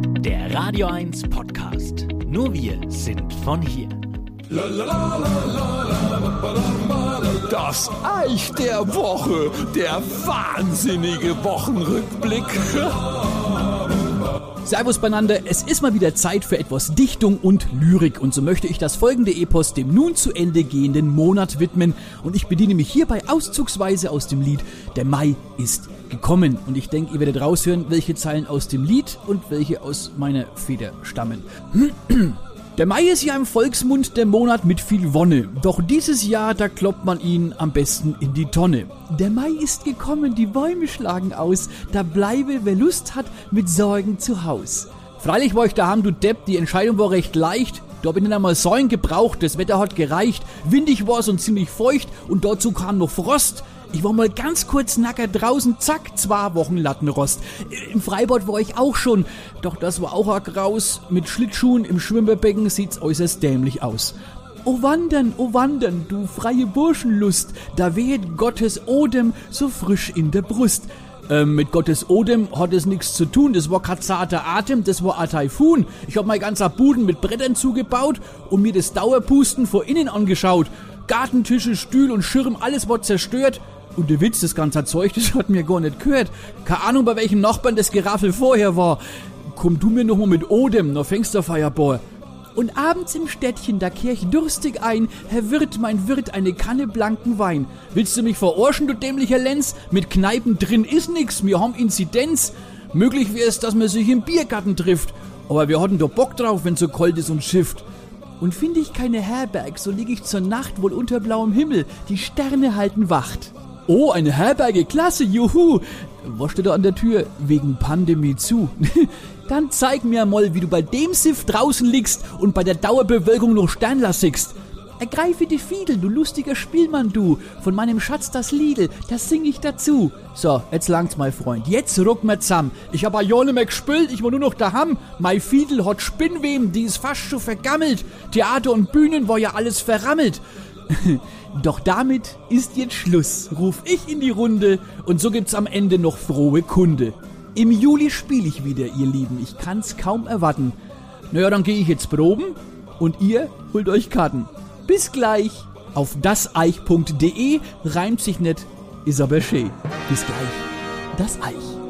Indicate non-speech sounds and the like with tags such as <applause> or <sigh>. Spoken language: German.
Der Radio 1 Podcast. Nur wir sind von hier. Das Eich der Woche, der wahnsinnige Wochenrückblick. <laughs> Servus beieinander, es ist mal wieder Zeit für etwas Dichtung und Lyrik und so möchte ich das folgende Epos dem nun zu Ende gehenden Monat widmen und ich bediene mich hierbei auszugsweise aus dem Lied Der Mai ist gekommen und ich denke, ihr werdet raushören, welche Zeilen aus dem Lied und welche aus meiner Feder stammen. <clears throat> Der Mai ist ja im Volksmund der Monat mit viel Wonne. Doch dieses Jahr, da kloppt man ihn am besten in die Tonne. Der Mai ist gekommen, die Bäume schlagen aus. Da bleibe, wer Lust hat, mit Sorgen zu Haus. Freilich war ich daheim, du Depp, die Entscheidung war recht leicht. Da hab ich einmal Säulen gebraucht, das Wetter hat gereicht. Windig war's und ziemlich feucht und dazu kam noch Frost. Ich war mal ganz kurz nacker draußen, zack, zwei Wochen Lattenrost. Im Freibad war ich auch schon, doch das war auch ein Graus. Mit Schlittschuhen im Schwimmerbecken sieht's äußerst dämlich aus. O wandern, o wandern, du freie Burschenlust, da weht Gottes Odem so frisch in der Brust. Ähm, mit Gottes Odem hat es nichts zu tun, das war kein zarter Atem, das war ein Taifun. Ich hab mein ganzer Buden mit Brettern zugebaut und mir das Dauerpusten vor innen angeschaut. Gartentische, Stühl und Schirm, alles war zerstört. Und der Witz, das ganze Zeug, das hat mir gar nicht gehört. Keine Ahnung, bei welchem Nachbarn das Geraffel vorher war. Komm du mir noch mal mit Odem, noch fängst du Feierball. Und abends im Städtchen, da kehr ich durstig ein. Herr Wirt, mein Wirt, eine Kanne blanken Wein. Willst du mich verorschen, du dämlicher Lenz? Mit Kneipen drin ist nix, wir haben Inzidenz. Möglich wäre es, dass man sich im Biergarten trifft. Aber wir hatten doch Bock drauf, wenn so kalt ist und schifft. Und finde ich keine Herberg, so lieg ich zur Nacht wohl unter blauem Himmel. Die Sterne halten Wacht. Oh, eine Herberge, klasse, juhu. Was steht da an der Tür? Wegen Pandemie zu. <laughs> Dann zeig mir mal, wie du bei dem Siff draußen liegst und bei der Dauerbewölkung noch Sternlassigst. Ergreife die Fiedel, du lustiger Spielmann, du. Von meinem Schatz das Liedel, das sing ich dazu. So, jetzt langt's, mein Freund. Jetzt ruck mir zusammen. Ich hab a ja mehr gespült, ich war nur noch daheim. Mein Fiedel hat Spinnweben, die ist fast schon vergammelt. Theater und Bühnen war ja alles verrammelt. <laughs> Doch damit ist jetzt Schluss, ruf ich in die Runde und so gibt's am Ende noch frohe Kunde. Im Juli spiele ich wieder, ihr Lieben, ich kann's kaum erwarten. Naja, dann gehe ich jetzt proben und ihr holt euch Karten. Bis gleich auf daseich.de reimt sich nicht, ist aber schön. Bis gleich. Das Eich.